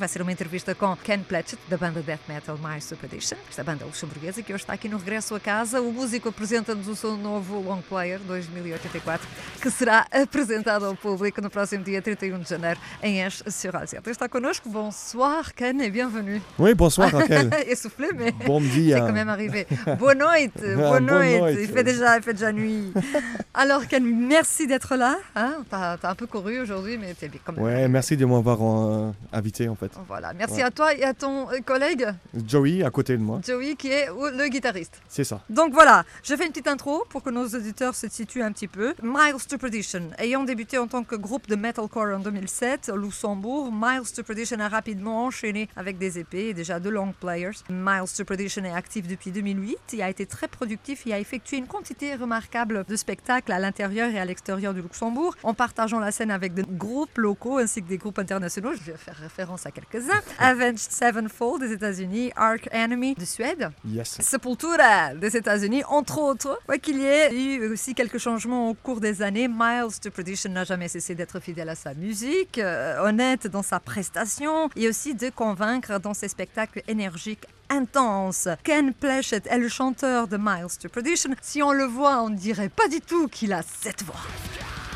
Vai ser uma entrevista com Ken Pletchett, da banda death metal My Superstition, esta banda luxemburguesa que hoje está aqui no regresso a casa. O músico apresenta-nos o seu novo long player 2084, que será apresentado ao público no próximo dia 31 de janeiro em Esch-sur-Alzette. Está connosco. Bonsoir, Ken, et bienvenue. Oui, bonsoir, Raquel. Essoufflé, mais c'est dia. quand même arrivé. Boa noite, Ah, boa noite. Il fait déjà, il fait déjà nuit. Alors, Ken, merci d'être là. Hein T'as un peu couru aujourd'hui, mais t'es bien. Ouais, merci de m'avoir euh, invité en fait. Voilà, merci Ouais. à toi et à ton euh, collègue Joey à côté de moi, Joey qui est le guitariste. c'est ça. Donc voilà, je fais une petite intro pour que nos auditeurs se situent un petit peu. Miles to Perdition, ayant débuté en tant que groupe de metalcore en 2007 au Luxembourg, Miles to Perdition a rapidement enchaîné avec des épées et déjà deux long players. Miles to Perdition est actif depuis 2008 et a été très productif et a effectué une quantité remarquable de spectacles à l'intérieur et à l'extérieur du Luxembourg, en partageant la scène avec des groupes locaux ainsi que des groupes internationaux. Je vais faire référence à quelques-uns. Avenged Sevenfold des États-Unis, Ark Enemy de Suède, Yes. Sepultura des États-Unis, entre autres. Quoi qu'il y ait eu aussi quelques changements au cours des années, Miles to Perdition n'a jamais cessé d'être fidèle à sa musique, euh, honnête dans sa prestation et aussi de convaincre dans ses spectacles énergiques intenses. Ken Pleshett est le chanteur de Miles to Perdition. Si on le voit, on ne dirait pas du tout qu'il a cette voix.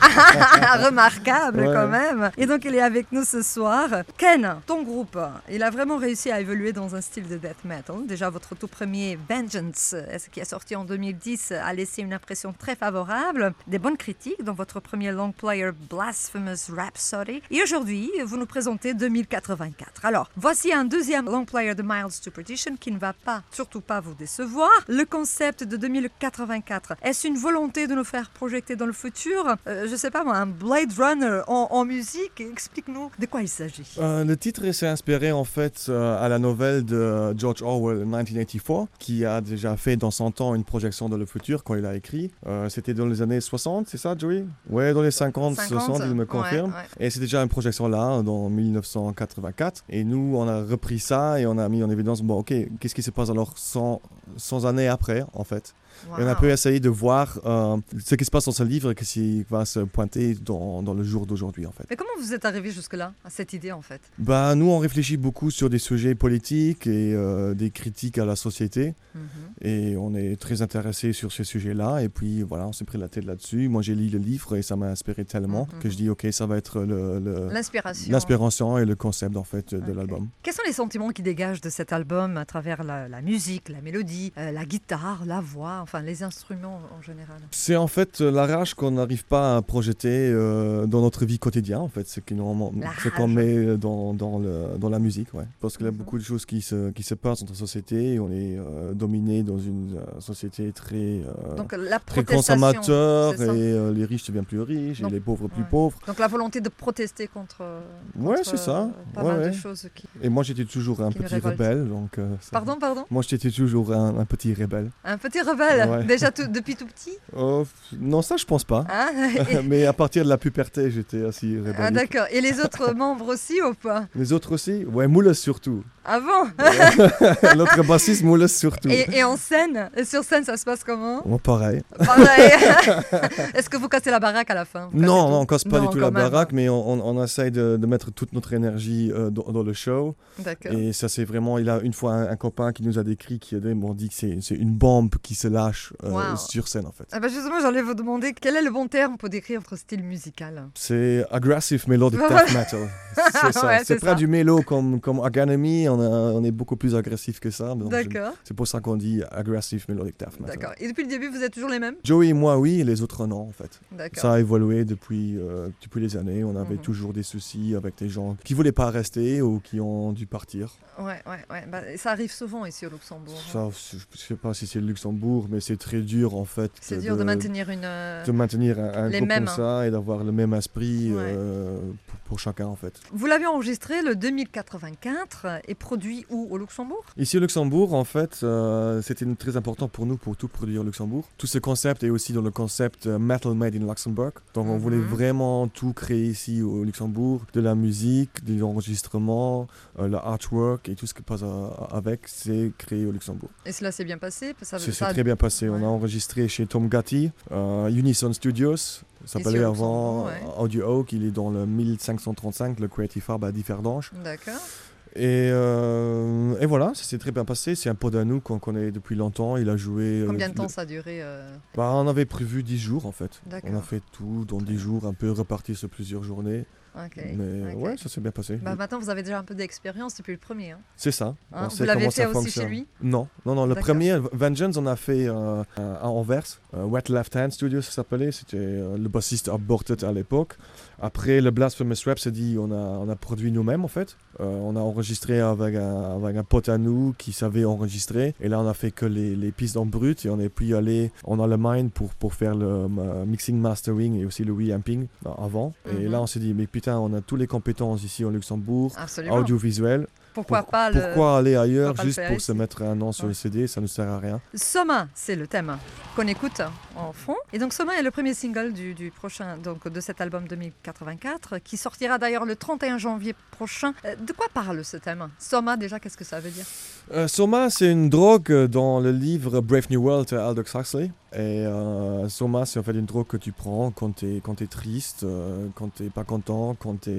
Remarquable Ouais. quand même. Et donc il est avec nous ce soir. Ken, ton groupe, il a vraiment réussi à évoluer dans un style de death metal. Déjà votre tout premier Vengeance, qui est sorti en 2010, a laissé une impression très favorable, des bonnes critiques dans votre premier long player Blasphemous Rhapsody. Et aujourd'hui, vous nous présentez 2084. Alors, voici un deuxième long player de Miles to Perdition qui ne va pas, surtout pas vous décevoir. Le concept de 2084, est-ce une volonté de nous faire projeter dans le futur? Euh, Je sais pas moi, un Blade Runner en, en musique Explique-nous de quoi il s'agit. Euh, le titre s'est inspiré en fait euh, à la nouvelle de George Orwell 1984, qui a déjà fait dans son temps une projection dans le futur quand il a écrit. Euh, C'était dans les années 60, c'est ça, Joey? Ouais, dans les 50, 60, il me confirme. ouais. Et c'est déjà une projection là, dans 1984. Et nous, on a repris ça et on a mis en évidence, bon, ok, qu'est-ce qui se passe alors 100, 100 années après, en fait? Et on a pu essayer de voir euh, ce qui se passe dans ce livre et ce qui va se pointer dans, dans le jour d'aujourd'hui, en fait. Mais comment vous êtes arrivé jusque-là, à cette idée en fait? Bah, nous, on réfléchit beaucoup sur des sujets politiques et euh, des critiques à la société. Mhm. Et on est très intéressé sur ces sujets-là. Et puis, voilà, on s'est pris la tête là-dessus. Moi, j'ai lu le livre et ça m'a inspiré tellement Mhm. que je dis, ok, ça va être le- le- L'inspiration. l'inspiration et le concept, en fait, de l'album. Quels sont les sentiments qui dégagent de cet album à travers la, la musique, la mélodie, euh, la guitare, la voix, enfin les instruments en général? C'est en fait la rage qu'on n'arrive pas à projeter euh, dans notre vie quotidienne, en fait. Ce qu'on met dans, dans, le, dans la musique, ouais. Parce qu'il y a Mhm. beaucoup de choses qui se, qui se passent dans notre société. et On est euh, dominé dans une euh, société très, Donc la très consommateur et les riches deviennent plus riches Donc, et les pauvres plus ouais. pauvres. Donc la volonté de protester contre. euh, Ouais, contre, c'est ça. Pas Ouais, mal ouais. de choses qui. Et moi, j'étais toujours un petit rebelle. Donc, Pardon, pardon? Moi, j'étais toujours un, un petit rebelle. Un petit rebelle, déjà tout- depuis tout petit? Oh, non, ça, je pense pas. hein Et- Mais à partir de la puberté, j'étais assez rebelle. Ah d'accord. Et les autres membres aussi ou pas? Les autres aussi? Ouais, Moules surtout. Ah bon? L'autre bassiste, Moules surtout. et, et en scène? Et sur scène, ça se passe comment? Bon, pareil. Pareil. Est-ce que vous cassez la baraque à la fin? Non, non, on casse pas Non, du tout la même. baraque, mais on, on, on essaye de, de mettre toute notre énergie euh, dans, dans le show. D'accord. Et ça, c'est vraiment. Il a une fois un, un copain qui nous a décrit, qui a dit, bon, on dit que c'est une bombe qui se lâche euh, Wow. sur scène, en fait. Ah bah justement, j'allais vous demander quel est le bon terme pour décrire votre style musical. C'est aggressive melodic death metal. C'est ça. Ouais, c'est ça. du mélo comme, comme on, a- on est beaucoup plus agressif que ça. D'accord, C'est pour ça qu'on dit aggressive melodic death metal. d'accord. Et depuis le début, vous êtes toujours les mêmes? Joey et moi, oui, et les autres, non, en fait. D'accord. Ça a évolué depuis, euh, depuis les années. On avait Mhm. toujours des soucis avec des gens qui voulaient pas rester ou qui ont dû partir. Ouais, ouais, ouais. Bah, ça arrive souvent ici au Luxembourg. hein. Ça, je je sais pas si c'est le Luxembourg, mais c'est très dur en fait. C'est dur de maintenir une. euh, de maintenir un, un les comme hein. ça et d'avoir le même esprit Ouais. euh, pour, pour chacun en fait. Vous l'avez enregistré le 2084 et produit où? Au Luxembourg? Ici au Luxembourg, en fait, euh, c'était très important pour nous pour tout produire au Luxembourg. Tout ce concept est aussi dans le concept euh, Metal Made in Luxembourg. Donc on Mhm. voulait vraiment tout créer ici au Luxembourg, de la musique, des enregistrements, euh, le artwork et tout ce qui passe avec, c'est créé au Luxembourg. Et cela s'est bien passé? Ça, ça- très bien passé. On a enregistré chez Tom Gatti, Unison Studios. Ça s'appelait avant Audio Oak, il est dans le 1535, le Creative Hub à Differdange. D'accord. Et, euh, et voilà, ça s'est très bien passé. C'est un pote à nous qu'on connaît depuis longtemps. Il a joué. euh, Combien de le- temps ça a duré euh, bah, On avait prévu 10 jours en fait. D'accord. On a fait tout dans 10 jours, un peu reparti sur plusieurs journées. Mais ok. ouais, ça s'est bien passé. Bah, maintenant, vous avez déjà un peu d'expérience depuis le premier. hein. C'est ça. Hein, vous l'avez fait aussi chez lui Non, non, non. Le premier, Vengeance, on a fait euh, à Anvers. euh, Wet Left Hand Studio, ça s'appelait. C'était euh, le bassiste Aborted à l'époque. Après, le Blasphemous Rhapsody, on a, on a produit nous-mêmes en fait. Euh, on a enregistré avec un, avec un pote à nous qui savait enregistrer. Et là, on a fait que les, les pistes en brut et on est puis allé en Allemagne pour, pour faire le mixing, mastering et aussi le reamping euh, avant. Et Mhm. là, on s'est dit, mais putain, on a toutes les compétences ici au Luxembourg, Absolument. audiovisuel. Pourquoi Pour- pas le. Pourquoi aller ailleurs pourquoi juste pour se mettre un nom sur Ouais. le CD Ça ne sert à rien. Soma, c'est le thème qu'on écoute en fond. Et donc Soma est le premier single du, du prochain, donc de cet album 2084, qui sortira d'ailleurs le 31 janvier prochain. Euh, De quoi parle ce thème? Soma, déjà, qu'est-ce que ça veut dire? Euh, Soma, c'est une drogue dans le livre Brave New World de Aldous Huxley. Et euh, Soma, c'est en fait une drogue que tu prends quand tu es, es triste, euh, quand tu pas content, quand tu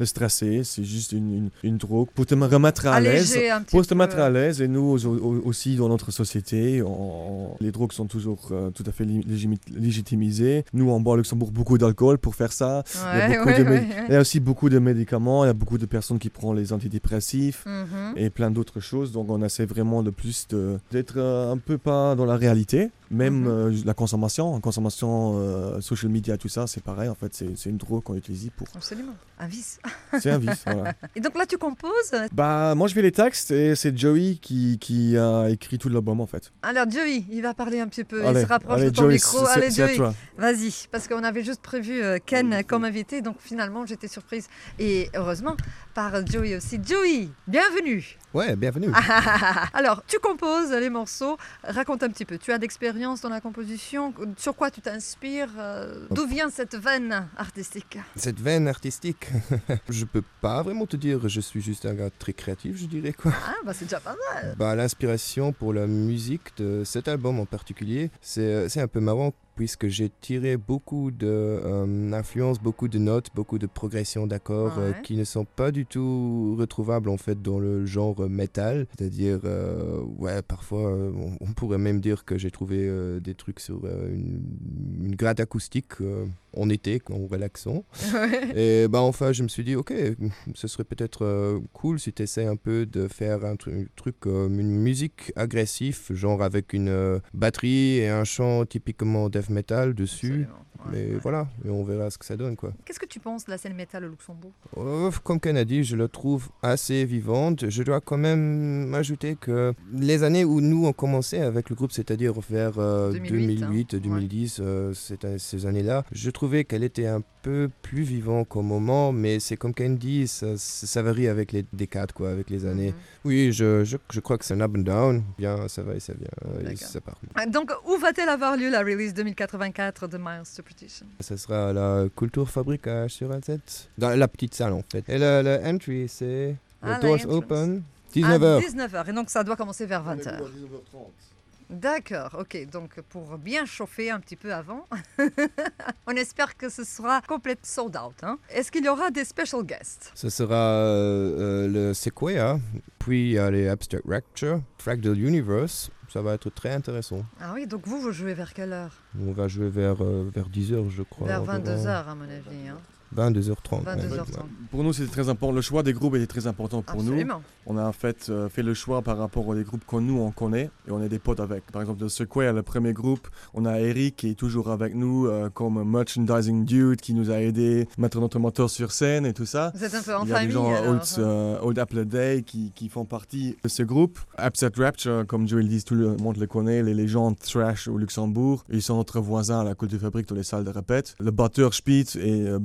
es stressé. C'est juste une, une, une drogue pour te remettre à l'aise. Pour te peu. mettre à l'aise, et nous au- au- aussi dans notre société, on- les drogues sont toujours euh, tout à fait légitimisées. Nous, on boit au Luxembourg beaucoup d'alcool pour faire ça. Il y a Ouais, ouais. Il y aussi beaucoup de médicaments, il y a beaucoup de personnes qui prennent les antidépressifs Mhm. et plein d'autres choses. Donc on essaie vraiment de plus d'être euh, un peu pas dans la réalité, même euh, la consommation, consommation, euh, social media, tout ça, c'est pareil. En fait, c'est une drogue qu'on utilise pour. Absolument. Un vice. C'est un vice. voilà. Et donc là, tu composes? Bah moi je fais les textes et c'est Joey qui, qui a écrit tout l'album en fait. Alors, Joey, il va parler un petit peu. il Allez, se rapproche allez, de ton Joey, micro. Allez, Joey. Vas-y, parce qu'on avait juste prévu euh, Ken comme invité, donc finalement j'étais surprise. Et heureusement, par Joey aussi. Joey, bienvenue Ouais, bienvenue. Alors, tu composes les morceaux, raconte un petit peu. Tu as d'expérience dans la composition, sur quoi tu t'inspires euh, D'où vient cette veine artistique? Cette veine artistique, je peux pas vraiment te dire, je suis juste un gars très créatif, je dirais quoi. Ah, bah c'est déjà pas mal Bah, l'inspiration pour la musique de cet album en particulier, c'est euh, c'est un peu marrant puisque j'ai tiré beaucoup d'influences, beaucoup de notes, beaucoup de progressions d'accords euh, qui ne sont pas du tout retrouvables en fait dans le genre metal. C'est-à-dire, euh, ouais, parfois euh, on, on pourrait même dire que j'ai trouvé euh, des trucs sur euh, une, une gratte acoustique euh, en été, en relaxant. Ouais. Et bah enfin, je me suis dit, ok, ce serait peut-être euh, cool si tu essaies un peu de faire un tru- truc comme une musique agressive, genre avec une euh, batterie et un chant typiquement death metal dessus. Ouais, Mais ouais. voilà, et on verra ce que ça donne quoi. Qu'est-ce que tu penses de la scène métal au Luxembourg? Euh, comme Ken a dit, je le trouve assez vivante. Je dois quand même ajouter que les années où nous on commençait avec le groupe, c'est-à-dire vers euh, 2008, 2008, hein. 2010, euh, cette- ces années-là, je qu'elle était un peu plus vivante qu'au moment, mais c'est comme Ken dit, ça, ça varie avec les décades, quoi, avec les années. Mhm. Oui, je, je, je crois que c'est un up and down. Bien, ça va et ça vient. euh, et ça part. Ah, Donc, où va-t-elle avoir lieu la release 2084 de Miles Superstition Ça sera à la Culture Fabrica sur Alzette. Dans la petite salle, en fait. Et le, le entry, c'est... Ah, la doors open. À 19h. 19h. Et donc, ça doit commencer vers 20h. D'accord, ok. Donc, pour bien chauffer un petit peu avant, on espère que ce sera complètement sold out. hein. Est-ce qu'il y aura des special guests? Ce sera euh, euh, le Sequoia, puis il y a les Abstract Rapture, Fractal Universe. Ça va être très intéressant. Ah oui, donc vous, vous jouez vers quelle heure? On va jouer vers, euh, vers 10h, je crois. Vers environ. 22h, à mon avis. hein. 22h30. ouais. 22h30. Pour nous, c'était très important. Le choix des groupes était très important pour nous. On a en fait euh, fait le choix par rapport aux groupes que nous on connaît et on est des potes avec. Par exemple, de Sequoia, le premier groupe, on a Eric qui est toujours avec nous euh, comme merchandising dude qui nous a aidé à mettre notre moteur sur scène et tout ça. Vous êtes un peu en Il y a famille des gens alors, Old, euh, Old Apple Day qui, qui font partie de ce groupe. Upset Rapture, comme Joe le dit, tout le monde le connaît, les légendes trash au Luxembourg. Ils sont notre voisin à la Culture Fabrique dans les salles de répète. Le batteur Spitz et euh,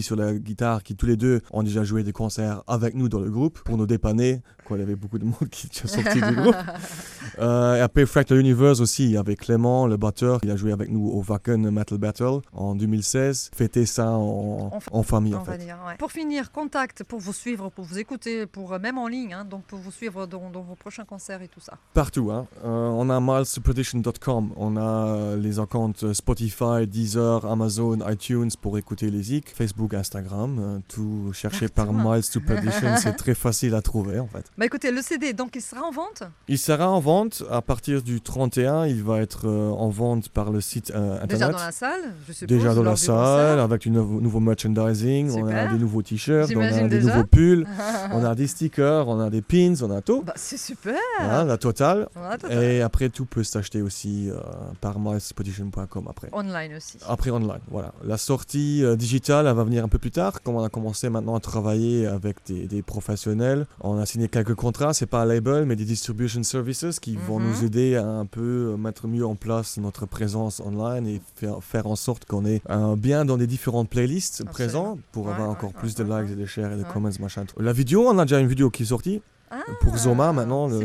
Sur la guitare qui tous les deux ont déjà joué des concerts avec nous dans le groupe pour nous dépanner. Quoi, il y avait beaucoup de monde qui est sorti du groupe. Euh, et après Fractal Universe aussi, avec Clément, le batteur. Il a joué avec nous au Wacken Metal Battle en 2016. Fêter ça en, En fa- en famille, en fait. dire, ouais. Pour finir, contact pour vous suivre, pour vous écouter, pour euh, même en ligne, hein, donc pour vous suivre dans, dans vos prochains concerts et tout ça. Partout. Hein. Euh, on a milesperdition.com. On a euh, les accounts Spotify, Deezer, Amazon, iTunes pour écouter les zik. Facebook, Instagram. tout cherché par. Miles to Perdition. C'est très facile à trouver, en fait. Bah écoutez, le CD, donc il sera en vente? Il sera en vente à partir du 31. Il va être euh, en vente par le site euh, internet. déjà dans la salle, je suppose. Déjà dans la salle, avec du nouveau, nouveau merchandising, on a des nouveaux t-shirts, on a des déjà. nouveaux pulls, on a des stickers, on a des pins, on a tout. Bah, c'est super. Hein, la totale. Et après, tout peut s'acheter aussi euh, par milespedition.com après. Online aussi. Après online, voilà. La sortie digitale, elle va venir un peu plus tard. Comme on a commencé maintenant à travailler avec des, des professionnels, on a signé quelques contrats. C'est pas un label, mais des distribution services qui vont Mhm. nous aider à un peu euh, mettre mieux en place notre présence online et faire, faire en sorte qu'on est euh, bien dans des différentes playlists Absolument. présents pour Ouais, avoir ouais, encore ouais, plus de likes et de shares et de comments, machin. La vidéo, on a déjà une vidéo qui est sortie Ah, pour Zoma maintenant, le-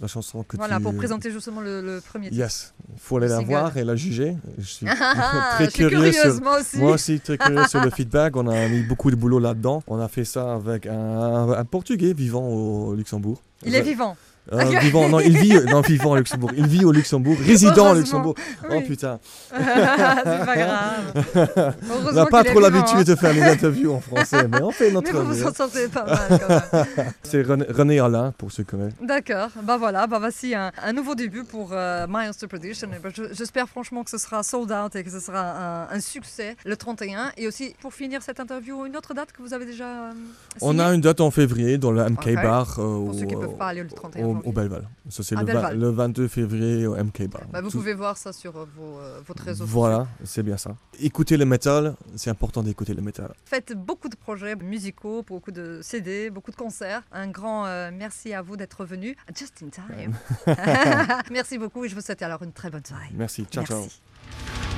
la chanson que Voilà, tu... pour présenter justement le, le premier titre. Yes, il faut aller Le la voir et la juger. Je suis Ah, très je suis curieux curieuse, sur- moi aussi. moi aussi très curieux sur le feedback. On a mis beaucoup de boulot là-dedans. On a fait ça avec un, un Portugais vivant au Luxembourg. Il est Euh, vivant. Euh, vivant, non, il vit, non, vivant au Luxembourg. Il vit au Luxembourg, résident au. Luxembourg. Oh putain, c'est pas grave. on n'a pas trop l'habitude hein. de faire des interviews en français, mais on fait Mais notre vous vous mieux. en sortez pas mal quand même. C'est René, René Alain, pour ceux qui connaissent. D'accord, bah voilà, bah voici un, un nouveau début pour euh, Miles to je- J'espère franchement que ce sera sold out et que ce sera un, un succès le 31. Et aussi, pour finir cette interview, une autre date que vous avez déjà euh, On a une date en février dans le MK Ok. Bar euh, Pour ceux qui ne peuvent pas aller le 31 au, janvier. Au Belleval. Ça, c'est le, va- Belleval. le 22 février au MK Bar. Bah, vous Tout- pouvez voir ça sur euh, vos, euh, votre réseau. Voilà, c'est bien ça. Écoutez le métal, c'est important d'écouter le métal. Faites beaucoup de projets musicaux, beaucoup de CD, beaucoup de concerts. Un grand euh, merci à vous d'être venu just in time. merci beaucoup et je vous souhaite alors une très bonne soirée. Merci, ciao ciao.